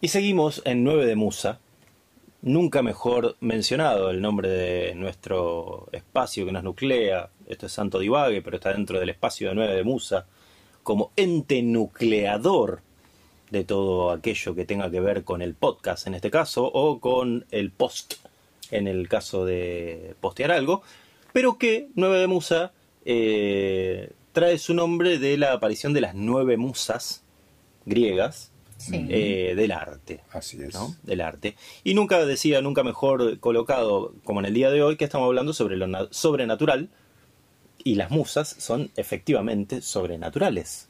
Y seguimos en 9 de Musa. Nunca mejor mencionado el nombre de nuestro espacio que nos nuclea. Esto es Santo Divague, pero está dentro del espacio de 9 de Musa. Como ente nucleador de todo aquello que tenga que ver con el podcast en este caso, o con el post en el caso de postear algo, pero que 9 de Musa eh, trae su nombre de la aparición de las nueve musas griegas eh, del arte. Así es. ¿no? Del arte. Y nunca decía, nunca mejor colocado como en el día de hoy, que estamos hablando sobre lo na- sobrenatural. Y las musas son efectivamente sobrenaturales.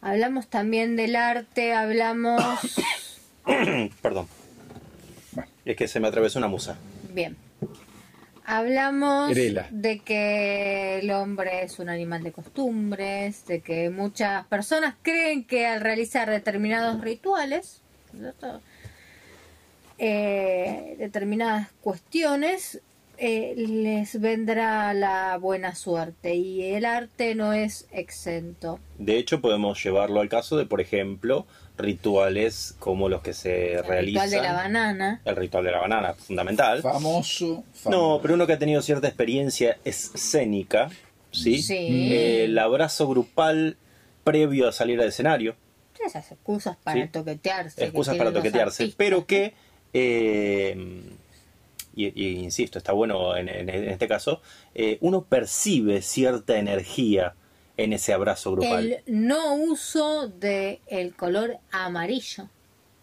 Hablamos también del arte, hablamos... Perdón. Es que se me atravesó una musa. Bien. Hablamos Grela. de que el hombre es un animal de costumbres, de que muchas personas creen que al realizar determinados rituales, ¿cierto? Eh, determinadas cuestiones, eh, les vendrá la buena suerte y el arte no es exento. De hecho, podemos llevarlo al caso de, por ejemplo, rituales como los que se El realizan. ritual de la banana. El ritual de la banana, fundamental. Famoso. No, pero uno que ha tenido cierta experiencia escénica, ¿sí? Sí. Eh, el abrazo grupal previo a salir al escenario, Esas excusas para Sí. toquetearse. que excusas para toquetearse, pero que, eh, y, y insisto, está bueno en, en- en este caso, eh, uno percibe cierta energía en ese abrazo grupal. El no uso de el color amarillo.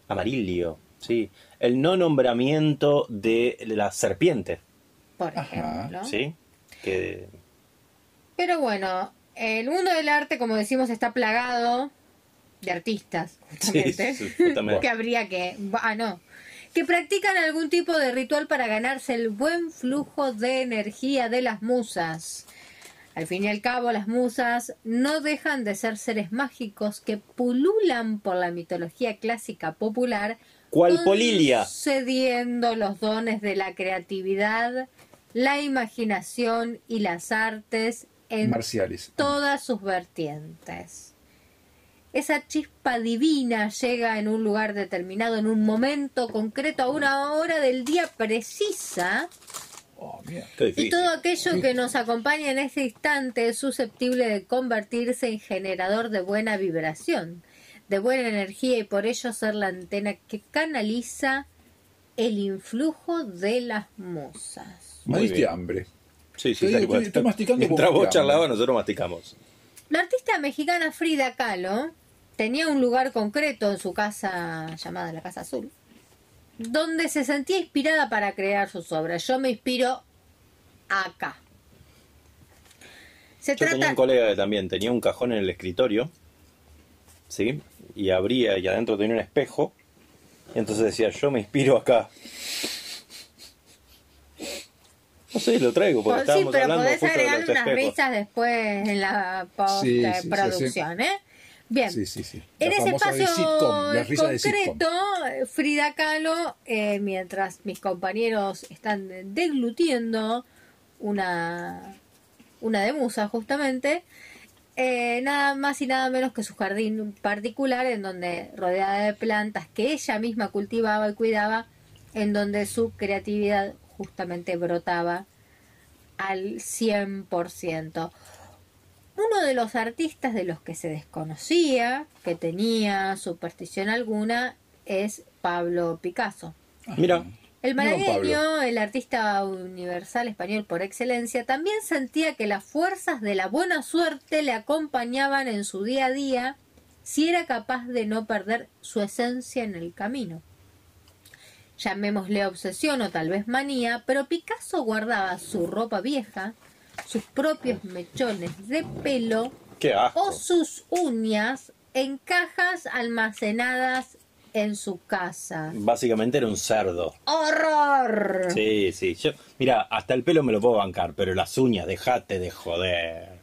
Amarillo, sí. El no nombramiento de la serpiente, por Ajá. ejemplo. ¿sí? Que Pero bueno, el mundo del arte, como decimos, está plagado de artistas, justamente, Sí, sí, justamente. que habría que, ah, no, que practican algún tipo de ritual para ganarse el buen flujo de energía de las musas. Al fin y al cabo, las musas no dejan de ser seres mágicos que pululan por la mitología clásica popular, ¿Cuál Polilia? concediendo los dones de la creatividad, la imaginación y las artes en Marciales. todas sus vertientes. Esa chispa divina llega en un lugar determinado, en un momento concreto, a una hora del día precisa, Oh, y todo aquello que nos acompaña en ese instante es susceptible de convertirse en generador de buena vibración, de buena energía y por ello ser la antena que canaliza el influjo de las musas. Diste bien. hambre. Sí, sí, Estoy- estoy- estoy masticando Mientras vos charlabas, nosotros masticamos. La artista mexicana Frida Kahlo tenía un lugar concreto en su casa llamada la Casa Azul, donde se sentía inspirada para crear sus obras. Yo me inspiro acá. Se Yo tenía trata un colega que también tenía un cajón en el escritorio, ¿sí? Y abría y adentro tenía un espejo. Y entonces decía, yo me inspiro acá. No sé, lo traigo porque sí, estábamos pero hablando podés agregar los unas risas después en la Sí, sí, sí, postproducción, ¿eh? Bien. Sí, sí, sí. En ese espacio sitcom, la risa de sitcom. concreto, Frida Kahlo, eh, mientras mis compañeros están deglutiendo una, una de musa justamente, eh, nada más y nada menos que su jardín particular en donde rodeada de plantas que ella misma cultivaba y cuidaba, en donde su creatividad justamente brotaba al 100%. Uno de los artistas de los que se desconocía que tenía superstición alguna es Pablo Picasso. Mira, El malagueño, el artista universal español por excelencia, también sentía que las fuerzas de la buena suerte le acompañaban en su día a día si era capaz de no perder su esencia en el camino. Llamémosle obsesión o tal vez manía, pero Picasso guardaba su ropa vieja, sus propios mechones de pelo qué asco. o sus uñas en cajas almacenadas en su casa. Básicamente era un cerdo. ¡Horror! Sí, sí. Yo, mira, hasta el pelo me lo puedo bancar, pero las uñas, dejate de joder.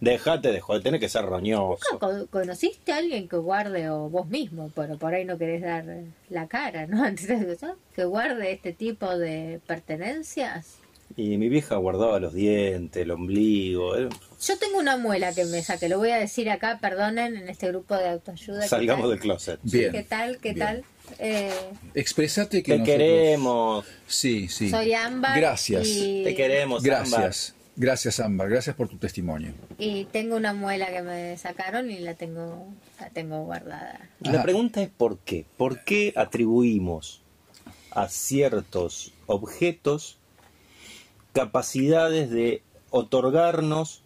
Dejate de joder, tenés que ser roñoso. ¿Nunca co- ¿Conociste a alguien que guarde, o vos mismo, pero por ahí no querés dar la cara, ¿no? Antes de que guarde este tipo de pertenencias? Y mi vieja guardaba los dientes, el ombligo. Yo tengo una muela que me saqué, lo voy a decir acá, perdonen, en este grupo de autoayuda. ¿qué Salgamos del closet. Bien. ¿Qué tal? ¿Qué Bien. tal? Eh, Expresate que Te nosotros- queremos, Sí, sí. Soy Ámbar. Gracias. Y, te queremos. Ámbar. Gracias. Gracias, Ámbar. Gracias por tu testimonio. y tengo una muela que me sacaron y la tengo, la tengo guardada. La pregunta es ¿por qué? ¿Por qué atribuimos a ciertos objetos capacidades de otorgarnos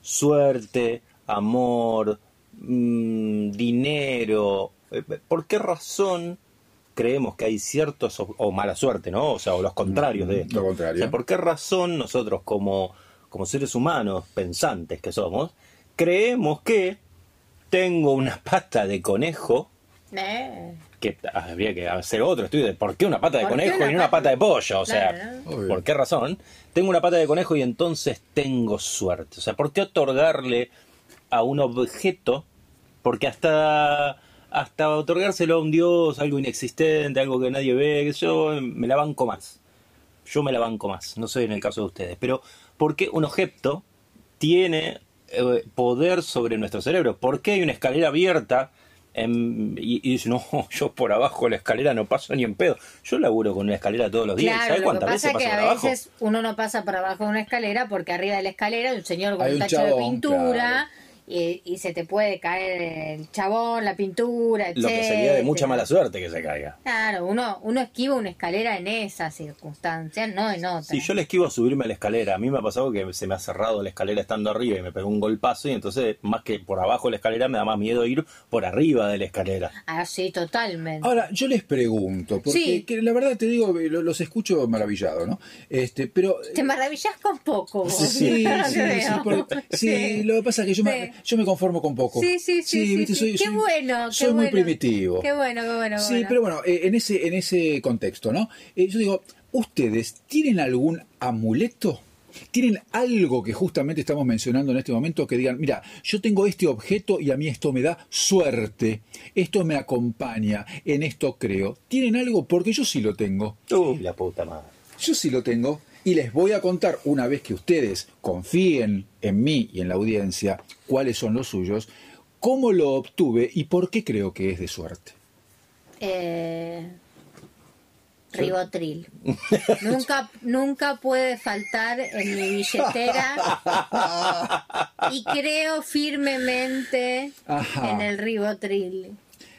suerte, amor, mm, dinero? Eh, ¿Por qué razón creemos que hay ciertos, o mala suerte, ¿no? O sea, o los contrarios de esto. Lo contrario. O sea, ¿Por qué razón nosotros como, como seres humanos pensantes que somos, creemos que tengo una pata de conejo Eh, que habría que hacer otro estudio de por qué una pata de ¿Por qué conejo y no una pata- de pollo, o sea, Claro, ¿no? Obvio. ¿por qué razón? Tengo una pata de conejo y entonces tengo suerte. O sea, ¿por qué otorgarle a un objeto? Porque hasta hasta otorgárselo a un dios, algo inexistente, algo que nadie ve, que yo me la banco más. Yo me la banco más, no sé en el caso de ustedes, pero ¿por qué un objeto tiene eh, poder sobre nuestro cerebro? ¿Por qué hay una escalera abierta en- y, y dice, no, yo por abajo de la escalera no paso ni en pedo? Yo laburo con una escalera todos los días, Claro, ¿sabes lo que cuántas pasa veces es que a abajo? veces uno no pasa por abajo de una escalera porque arriba de la escalera hay un señor con Hay un un tacho de pintura claro. Y, y se te puede caer el chabón, la pintura, Lo que sería de etcétera. mucha mala suerte que se caiga. Claro, uno, uno esquiva una escalera en esas circunstancias, no en otras. Si yo le esquivo a subirme a la escalera, a mí me ha pasado que se me ha cerrado la escalera estando arriba y me pegó un golpazo y entonces más que por abajo de la escalera me da más miedo ir por arriba de la escalera. Ah, sí, totalmente. Ahora, yo les pregunto, porque Sí. que la verdad te digo, lo- los escucho maravillado, ¿no? Este, pero Te maravillas con poco. vos. Sí, sí, sí, por- sí, lo que pasa es que yo, me, Sí. Yo me conformo con poco. Sí, sí, sí, sí, viste, sí. soy- Qué soy- bueno, qué Soy muy bueno. primitivo. Qué bueno, qué bueno. qué Sí, bueno. pero bueno, eh, en ese, en ese contexto, ¿no? Eh, yo digo, ¿ustedes tienen algún amuleto? ¿Tienen algo que justamente estamos mencionando en este momento que digan, mira, yo tengo este objeto y a mí esto me da suerte, esto me acompaña, en esto creo? ¿Tienen algo? Porque yo sí lo tengo. Uy, la puta madre. Yo sí lo tengo y les voy a contar una vez que ustedes confíen en mí y en la audiencia cuáles son los suyos, cómo lo obtuve y por qué creo que es de suerte. Eh, Ribotril. nunca, nunca puede faltar en mi billetera y creo firmemente Ajá. en el Ribotril.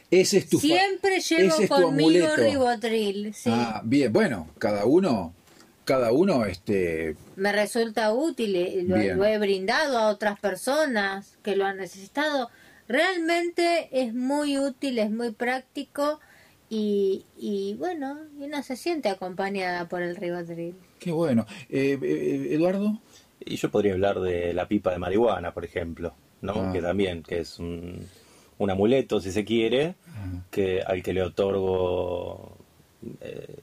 Ese es tu Siempre llevo ese es conmigo. Ribotril. Sí. Ah, bien, bueno, cada uno, cada uno, este, Me resulta útil, y lo, he brindado a otras personas que lo han necesitado. Realmente es muy útil, es muy práctico y, y bueno, y uno se siente acompañada por el Ribotril. qué bueno. Eh, eh, Eduardo, Y yo podría hablar de la pipa de marihuana, por ejemplo, ¿no? Ah. Que también, que es un, un amuleto, si se quiere, que al que le otorgo, eh,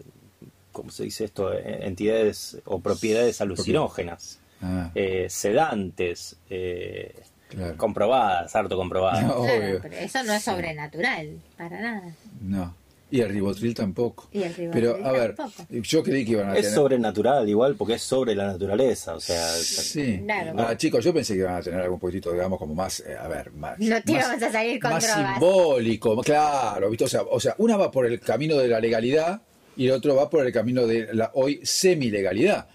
¿cómo se dice esto? Eh, Entidades o propiedades alucinógenas, Ah, eh, sedantes, eh, claro. comprobadas, harto comprobadas. No. Claro, pero eso no es sobrenatural, para nada. No. Y el ribotril tampoco. Y el Ribotril Pero, a ver, tampoco. yo creí que iban a Es tener... sobrenatural igual porque es sobre la naturaleza, o sea, Sí. Claro. Ah, chicos, yo pensé que iban a tener algún poquitito, digamos, como más, eh, a ver, más. No te más- a salir con más drogas. simbólico, claro, ¿viste? O sea, o sea, una va por el camino de la legalidad y el otro va por el camino de la hoy semi-legalidad.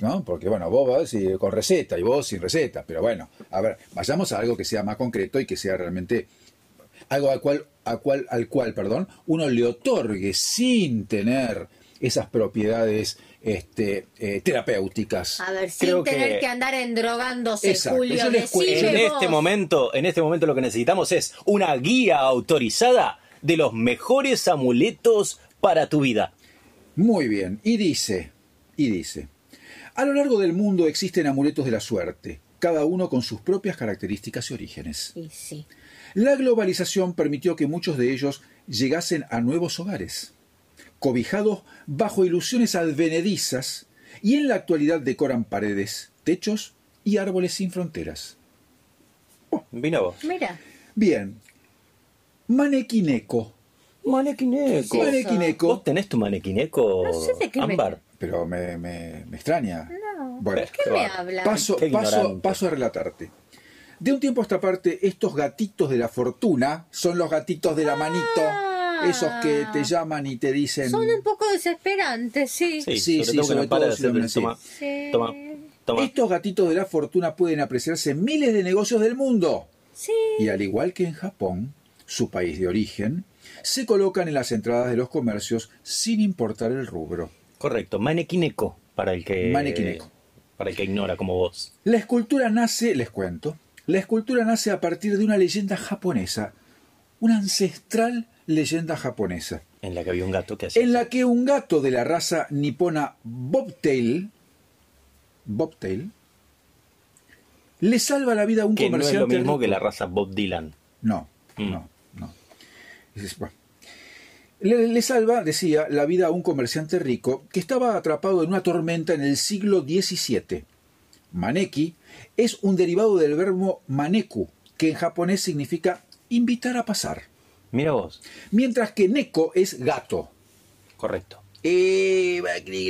¿No? Porque bueno, vos vas y- con receta y vos sin receta, pero bueno, a ver, vayamos a algo que sea más concreto y que sea realmente algo al cual, al cual, al cual, perdón, uno le otorgue sin tener esas propiedades este, eh, terapéuticas. A ver, sin Creo tener que- que... andar endrogándose, Exacto, Julio. yo les En este momento, en este momento lo que necesitamos es una guía autorizada de los mejores amuletos para tu vida. Muy bien, y dice, y dice, a lo largo del mundo existen amuletos de la suerte, cada uno con sus propias características y orígenes. Y sí. La globalización permitió que muchos de ellos llegasen a nuevos hogares, cobijados bajo ilusiones advenedizas, y en la actualidad decoran paredes, techos y árboles sin fronteras. Vino vos. Mira, Bien, manequineco. Manequineco. Manequineco. ¿Vos tenés tu manequineco, No sé de qué me- Ámbar? pero me, me- me extraña. No. Bueno, ¿De qué me habla? paso, Qué paso, ignorante. paso a relatarte. De un tiempo a esta parte, estos gatitos de la fortuna son los gatitos de la manito, Ah. esos que te llaman y te dicen... Son un poco desesperantes, sí. Sí, Sí, sobre sí, todo que sobre no para todo de si lo hacer- ven, sí. toma, Sí. toma, toma. Estos gatitos de la fortuna pueden apreciarse en miles de negocios del mundo. Sí. Y al igual que en Japón, su país de origen, se colocan en las entradas de los comercios sin importar el rubro. Correcto, manequineko, para el que Manequineko. para el que ignora como vos. La escultura nace, les cuento, la escultura nace a partir de una leyenda japonesa, una ancestral leyenda japonesa, En la que había un gato que hacía. en la que un gato de la raza nipona Bobtail, Bobtail, le salva la vida a un que no es comerciante. lo mismo rico. que la raza Bob Dylan. No, Mm. no. Dices, bueno. Le, le salva, decía, la vida a un comerciante rico que estaba atrapado en una tormenta en el siglo XVII. Maneki es un derivado del verbo maneku, que en japonés significa invitar a pasar, Mira vos, mientras que neko es gato. correcto. Eh,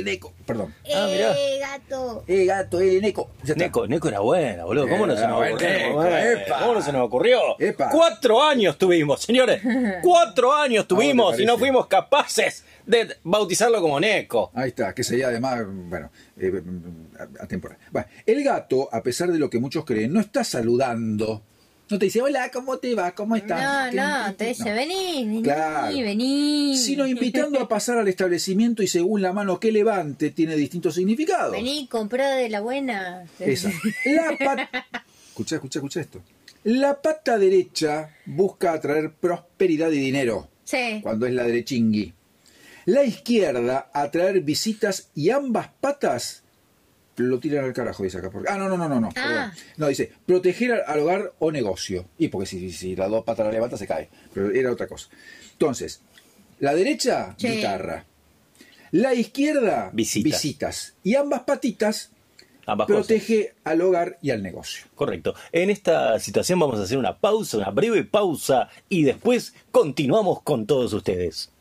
neko. Perdón. Ah, mirá. Eh, gato. Eh, gato, eh, está. Neko, Neko era buena, boludo. ¿Cómo no se Era nos ocurrió? Neko, Eh, epa. ¿Cómo no se nos ocurrió? Epa. Cuatro años tuvimos, señores. Cuatro años tuvimos y no fuimos capaces de bautizarlo como Neko. Ahí está, que sería además, bueno, eh, atemporal. Bueno, el gato, a pesar de lo que muchos creen, no está saludando. No te dice, hola, ¿cómo te va? ¿Cómo estás? No, no, te dice, No. vení, vení, Claro. vení. Sino invitando a pasar al establecimiento y según la mano que levante tiene distintos significados. Vení, comprá de la buena. Esa. La pata... Escucha, escucha, escucha esto. La pata derecha busca atraer prosperidad y dinero, Sí. cuando es la derechingui. La izquierda atraer visitas y ambas patas lo tiran al carajo, dice acá. porque- Ah, no, no, no, no, no. perdón. Ah. No, dice, proteger al- al hogar o negocio. Y porque si, si las dos patas la levanta se cae. Pero era otra cosa. Entonces, la derecha, Sí. guitarra. La izquierda, Visitas. visitas. Y ambas patitas Ambas cosas. protege al hogar y al negocio. Correcto. En esta situación vamos a hacer una pausa, una breve pausa, y después continuamos con todos ustedes.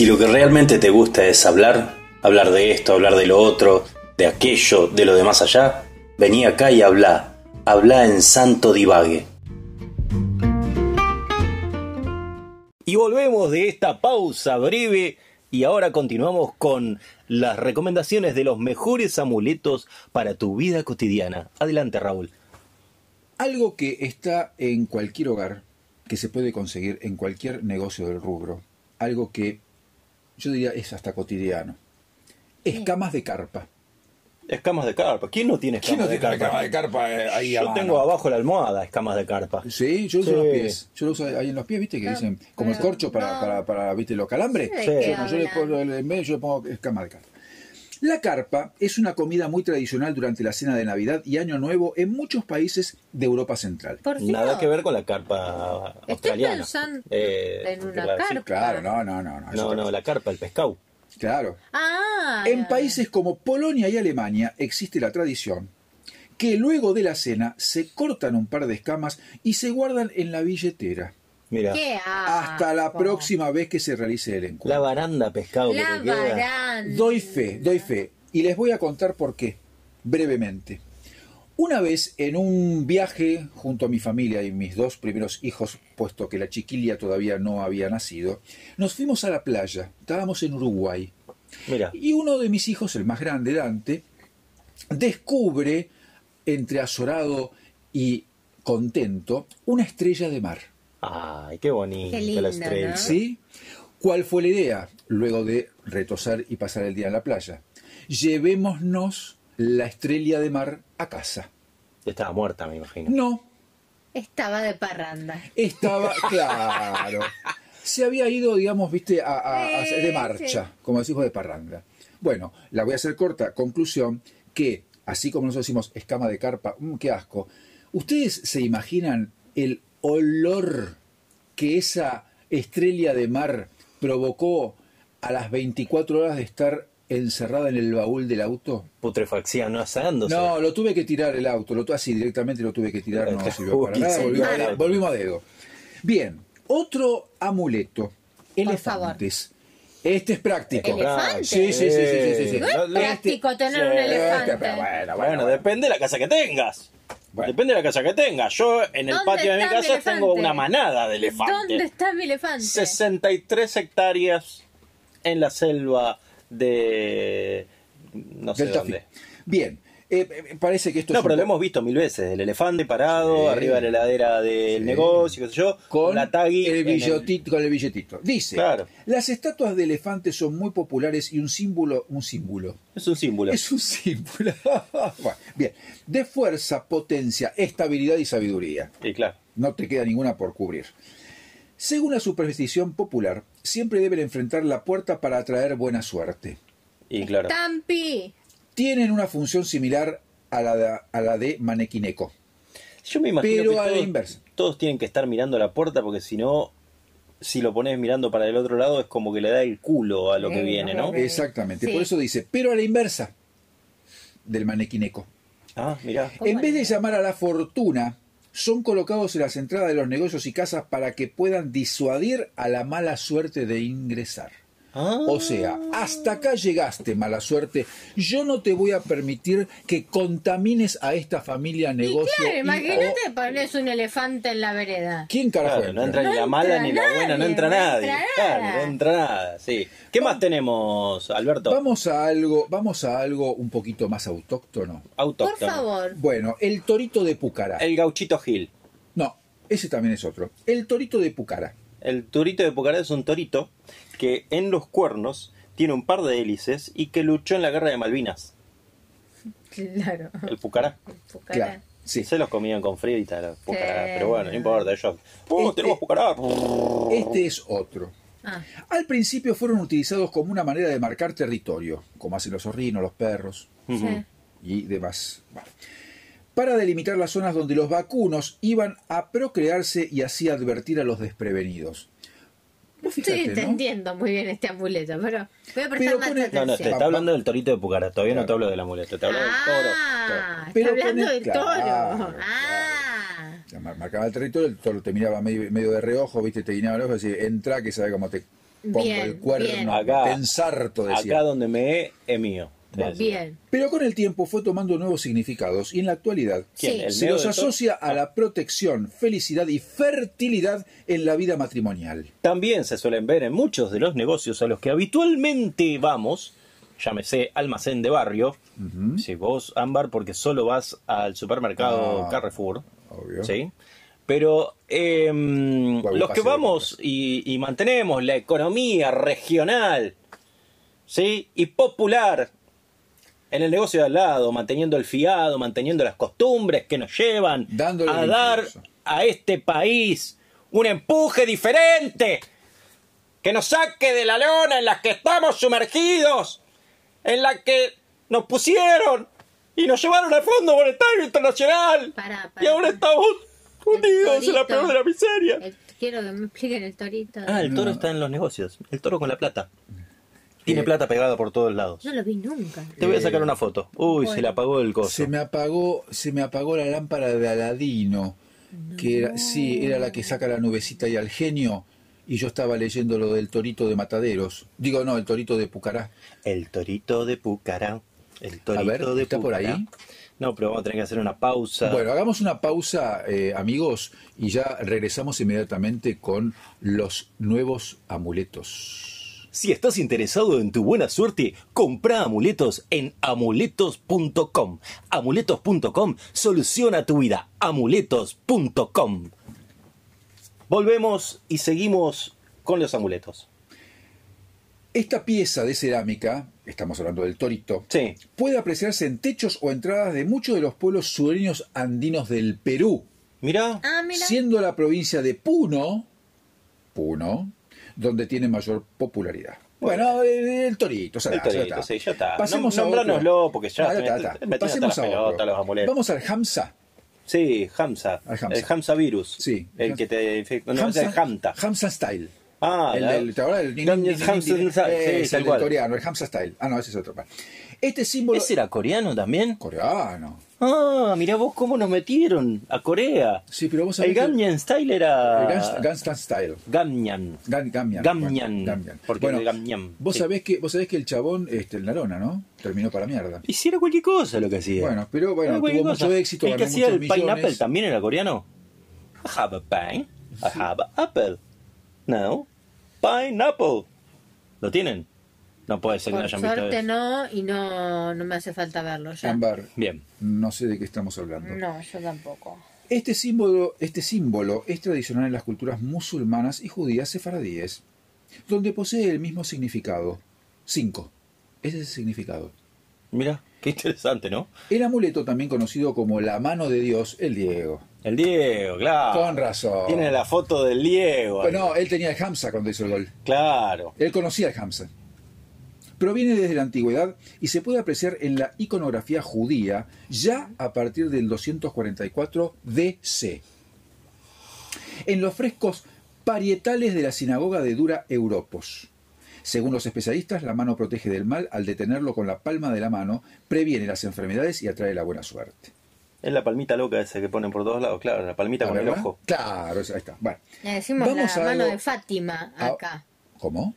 Si lo que realmente te gusta es hablar, hablar de esto, hablar de lo otro, de aquello, de lo de más allá, vení acá y habla. Habla en santo divague. Y volvemos de esta pausa breve y ahora continuamos con las recomendaciones de los mejores amuletos para tu vida cotidiana. Adelante, Raúl. Algo que está en cualquier hogar, que se puede conseguir en cualquier negocio del rubro, algo que yo diría es hasta cotidiano. Escamas de carpa. Escamas de carpa. ¿Quién no tiene escamas de carpa? carpa eh, ahí a Yo mano? tengo abajo la almohada escamas de carpa. Sí, yo lo uso Sí. los pies. Yo lo uso ahí en los pies, ¿viste? Que dicen, como el corcho para, no. para, para, ¿viste? Los calambres. ¿De Sí. Yo, no, yo le hablan? pongo, en medio yo le pongo escamas de carpa. La carpa es una comida muy tradicional durante la cena de Navidad y Año Nuevo en muchos países de Europa Central. Por. Nada que ver con la carpa Estoy australiana. pensando Eh, en una claro, sí. carpa. Claro, no, no, no. No, No, no, la carpa, el pescado. Claro. Ah. En países como Polonia y Alemania existe la tradición que luego de la cena se cortan un par de escamas y se guardan en la billetera Mira, ¿Qué hasta la próxima vez que se realice el la encuentro. baranda pescado que La te queda. baranda. Doy fe, doy fe. Y les voy a contar por qué, brevemente. Una vez en un viaje junto a mi familia y mis dos primeros hijos, puesto que la chiquilla todavía no había nacido, nos fuimos a la playa. Estábamos en Uruguay. Mira, Y uno de mis hijos, el más grande, Dante, descubre, entre azorado y contento, una estrella de mar. Ay, qué linda, la estrella. ¿no? ¿Sí? ¿Cuál fue la idea? Luego de retosar y pasar el día en la playa. Llevémonos la estrella de mar a casa. Estaba muerta, me imagino. No, Estaba de parranda. estaba claro. Se había ido, digamos, viste, a, a- a- Sí, de marcha, sí. como decimos de parranda. Bueno, la voy a hacer corta. Conclusión, que así como nosotros decimos escama de carpa, mm, qué asco. ¿Ustedes se imaginan el olor que esa estrella de mar provocó a las 24 horas de estar encerrada en el baúl del auto? Putrefacción, no asándose. No, lo tuve que tirar el auto, lo así directamente lo tuve que tirar, no sirvió para nada, volvimos, a- volvimos a dedo. Bien, otro amuleto, favor. elefantes. Este es práctico. ¿Elefante? Sí, sí, sí, sí, sí, sí. No es práctico tener un Sí, elefante. Pero bueno, bueno, Bueno, bueno. depende de la casa que tengas. Bueno. Depende de la casa que tengas. Yo en el ¿Dónde patio de mi casa tengo una manada de ¿Dónde elefantes. está mi elefante? 63 hectáreas en la selva de... no sé dónde. Bien, eh, eh, parece que esto No, es pero un lo hemos visto mil veces. El elefante parado, Sí. arriba de la heladera del Sí. negocio, qué sé yo, con la tagui el con el billetito. Dice, Claro. las estatuas de elefantes son muy populares y un símbolo, un símbolo, Es un símbolo. es un símbolo, Bueno, bien, de fuerza, potencia, estabilidad y sabiduría. Y claro. No te queda ninguna por cubrir. Según la superstición popular, siempre deben enfrentar la puerta para atraer buena suerte. Y claro. Tampi. Tienen una función similar a la de, a la de manequineco. Yo me imagino Pero que a la todos, inversa. todos tienen que estar mirando la puerta porque si no, si lo pones mirando para el otro lado es como que le da el culo a lo que Eh, viene, ¿no? Exactamente, Sí. por eso dice, pero a la inversa del manequineco. Ah, mirá. ¿Cómo En vez de llamar a la fortuna, son colocados en las entradas de los negocios y casas para que puedan disuadir a la mala suerte de ingresar. Ah. O sea, hasta acá llegaste, mala suerte. Yo no te voy a permitir que contamines a esta familia, negocio. Claro, y- imagínate o- pones un elefante en la vereda. ¿Quién carajo Claro, no entra? ni la mala ni la buena, no nadie, entra no nadie. entra Claro, nada. no entra nada, sí. ¿Qué más tenemos, Alberto? Vamos a algo, vamos a algo un poquito más autóctono. Por Autóctono. favor. Bueno, el torito de Pucará. El gauchito Gil. No, ese también es otro. El torito de Pucará. El torito de Pucará es un torito que en los cuernos tiene un par de hélices y que luchó en la guerra de Malvinas. Claro. El Pucará. Pucará. Claro, sí. Se los comían con frita, los Pucará. Sí. Pero bueno, no importa, ellos. ¡Oh, Este- tenemos Pucará! Este es otro. Ah, Al principio fueron utilizados como una manera de marcar territorio, como hacen los zorrinos, los perros y demás. Bueno, para delimitar las zonas donde los vacunos iban a procrearse y así advertir a los desprevenidos. Vos ¿no? entiendo muy bien este amuleto, pero voy a prestar Pero más pone- atención. No, no, te está hablando del torito de Pucará. Todavía no te hablo del amuleto, te hablo del toro. Ah, está Pero hablando pone- del toro. claro. Ah, Ya mar- Marcaba el territorio, el toro te miraba medio, medio de reojo, viste, te guiñaba el ojo y decía, entra que sabe cómo te pongo Bien, el cuerno, bien. Acá- te ensarto, decía. Acá donde me he, es mío. Bien. Pero con el tiempo fue tomando nuevos significados y en la actualidad ¿Quién? Sí. ¿El se los asocia a la protección, felicidad y fertilidad en la vida matrimonial. También se suelen ver en muchos de los negocios a los que habitualmente vamos, llámese almacén de barrio, si vos, Ámbar, porque solo vas al supermercado Ah, Carrefour, obvio. ¿sí? Pero em, los que vamos y, y mantenemos la economía regional, ¿sí? Y popular en el negocio de al lado, manteniendo el fiado, manteniendo las costumbres que nos llevan Dándole a dar a este país un empuje diferente que nos saque de la lona en la que estamos sumergidos, en la que nos pusieron y nos llevaron al Fondo Monetario Internacional. Pará, pará. y ahora estamos hundidos en la peor de la miseria. El- quiero que me expliquen el torito. Ah, el toro No. está en los negocios. El toro con la plata. Tiene Eh, plata pegada por todos lados. No lo vi nunca. Te voy a eh, sacar una foto. Uy, bueno. se le apagó el coso. Se me apagó, se me apagó la lámpara de Aladino, que era, sí, era la que saca la nubecita y al genio, y yo estaba leyendo lo del torito de Mataderos. Digo, no, el torito de Pucará. El torito de Pucará. El torito ver, de ¿está por Pucará. ahí? No, pero vamos a tener que hacer una pausa. Bueno, hagamos una pausa, eh, amigos, y ya regresamos inmediatamente con los nuevos amuletos. Si estás interesado en tu buena suerte, compra amuletos en amuletos.com. Amuletos.com soluciona tu vida. Amuletos.com. Volvemos y seguimos con los amuletos. Esta pieza de cerámica, estamos hablando del torito, Sí. puede apreciarse en techos o entradas de muchos de los pueblos sureños andinos del Perú, Mira, Ah, mira. siendo la provincia de Puno, Puno, donde tiene mayor popularidad. Bueno, el torito, ya El está, ya torito, sí, ya está. Pasemos a porque ya Ah, está, Pasemos a la pelota, otro. los amuletos. Vamos al Hamza. sí, Hamza. Al Hamza. El Hamza virus. Sí. El que te infecta. No, es el Hamta. Hamza Style. Ah, el. El el cual. coreano, el Hamsa Style. Ah, no, ese es otro. vale. Este símbolo... ¿Ese era coreano también? Coreano. Ah, mirá vos cómo nos metieron a Corea. Sí, pero vos El sabés que- Gangnam Style era... El Gangnam Style. Gangnam. Gan- Gamyan. Gamyan, Gamyan. porque Bueno, Gamyan, Vos, sí. sabés que, vos sabés que el chabón, este, el Narona, ¿no? Terminó para mierda. Hiciera cualquier cosa lo que hacía. Bueno, pero bueno, Era tuvo cosa. mucho éxito, El que hacía el muchos pineapple millones. también era coreano. I have a pine. I have a apple. No. Pineapple. ¿Lo tienen? No puede ser que no Por hayan visto suerte eso. no, y no, no me hace falta verlo ya. Ámbar, Bien. no sé de qué estamos hablando. No, yo tampoco. Este símbolo, este símbolo es tradicional en las culturas musulmanas y judías sefaradíes, donde posee el mismo significado. Cinco. Ese es el significado. Mira, qué interesante, ¿no? El amuleto, también conocido como la mano de Dios, el Diego. El Diego, claro. Con razón. Tiene la foto del Diego. ahí. Bueno, él tenía el Hamza cuando hizo el gol. Claro. Él conocía el Hamza. Proviene desde la antigüedad y se puede apreciar en la iconografía judía ya a partir del 244 DC. En los frescos parietales de la sinagoga de Dura Europos. Según los especialistas, la mano protege del mal al detenerlo con la palma de la mano, previene las enfermedades y atrae la buena suerte. Es la palmita loca esa que ponen por todos lados, claro, la palmita con el ojo. Claro, ahí está. Bueno, Le decimos Vamos la a mano algo- de Fátima acá. ¿Cómo?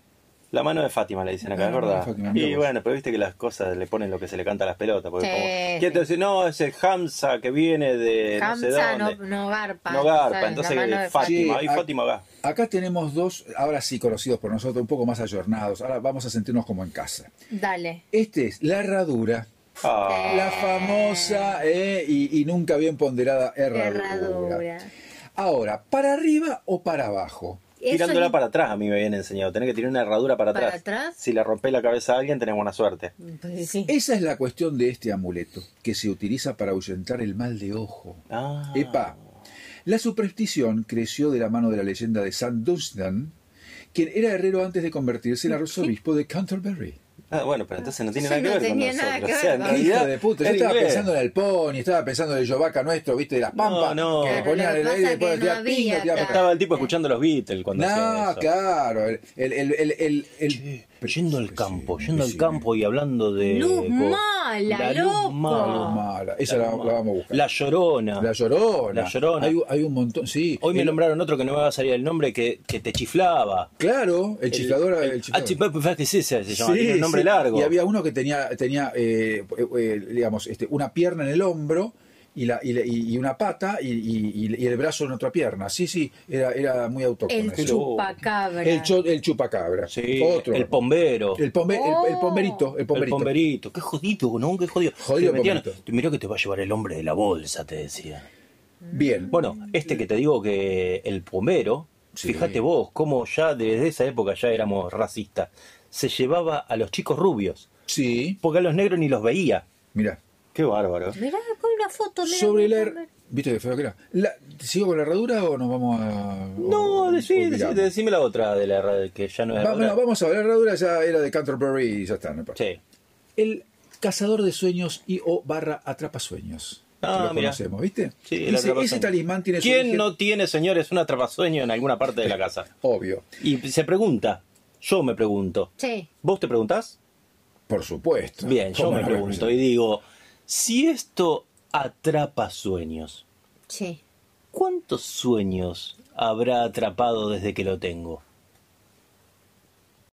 La mano de Fátima le dicen acá, La ¿es mano de verdad? Fátima, y vos. bueno, pero viste que las cosas le ponen lo que se le canta a las pelotas. Porque Sí, como, sí. ¿Quién te dice? No, es el Hamza que viene de no sé Hamza no, dónde. no garpa. No garpa, ¿sabes? entonces La mano de Fátima, Sí, ahí Fátima va. Acá tenemos dos, ahora sí conocidos por nosotros, un poco más ayornados. Ahora vamos a sentirnos como en casa. Dale. Este es la herradura, Ah, la famosa eh, y, y nunca bien ponderada herradura. Herradura. Ahora, ¿para arriba o para abajo? Tirándola es- para atrás a mí me habían enseñado. Tenés que tirar una herradura para ¿Para atrás. atrás? Si le rompés la cabeza a alguien, tenés buena suerte. Pues sí. Esa es la cuestión de este amuleto, que se utiliza para ahuyentar el mal de ojo. Ah. Epa, la superstición creció de la mano de la leyenda de San Dunstan, quien era herrero antes de convertirse en arzobispo de Canterbury. Ah, bueno, pero entonces no tiene Sí, nada que no ver con nada que o sea, ver en realidad, Hijo de puta, yo es estaba inglés. pensando en el pony, estaba pensando en el Yovaca nuestro, viste, de las pampas, no. que le Claro, ponían que el aire y es después que tiraba no había tal- Estaba el tipo escuchando los Beatles cuando hacía No, eso. claro, el, el, el, el, el- el- Yendo al Sí, campo, sí, yendo al sí. campo y hablando de... Luz mala, la luz loco. mala. Mala, esa la, la vamos a buscar. La Llorona. La llorona. La Llorona. Hay, hay un montón, sí. Hoy me El- nombraron otro que no me va a salir el nombre que, que te chiflaba. Claro, el chiflador. El, el, chiflador. ah, chiflador, ¿qué es ese? Se llama, Sí, tiene un nombre sí. largo. Y había uno que tenía, tenía eh, eh, digamos, este, una pierna en el hombro y, la, y, la- y- una pata y, y- y el brazo en otra pierna. Sí, sí, era, era muy autóctono. El eso. chupacabra. el, cho- el chupacabra. Sí, Otro. el pombero. El, pombe- el- el Oh. pomberito. El El pomberito. pomberito. Qué jodido, ¿no? Qué jodido. Jodido Te metían- pomberito. Mirá que te va a llevar el hombre de la bolsa, te decía. Bien. Bueno, este que te digo que el pombero, Sí. fíjate vos, cómo ya desde esa época ya éramos racistas. Se llevaba a los chicos rubios, Sí, porque a los negros ni los veía. mira. Qué bárbaro. Mirá, pon una foto. mirá, Sobre la... mirá. ¿Viste qué feo que era? La- ¿Sigo con la herradura o nos vamos a...? No, o- decí, o decí- decime la otra de la ra- que ya no es Va- herradura. bueno, vamos a ver, la herradura ya era de Canterbury y ya está. no importa. Sí. El cazador de sueños y o barra atrapasueños. Ah, lo conocemos, ¿viste? Sí, el Dice, ese talismán tiene su ¿Quién origen no tiene, señores, un atrapasueño en alguna parte de la casa? obvio. Y se pregunta, yo me pregunto, Sí. ¿vos te preguntás? Por supuesto. Bien, yo ¿Cómo me no? pregunto y digo, si esto atrapa sueños, Sí. ¿cuántos sueños habrá atrapado desde que lo tengo?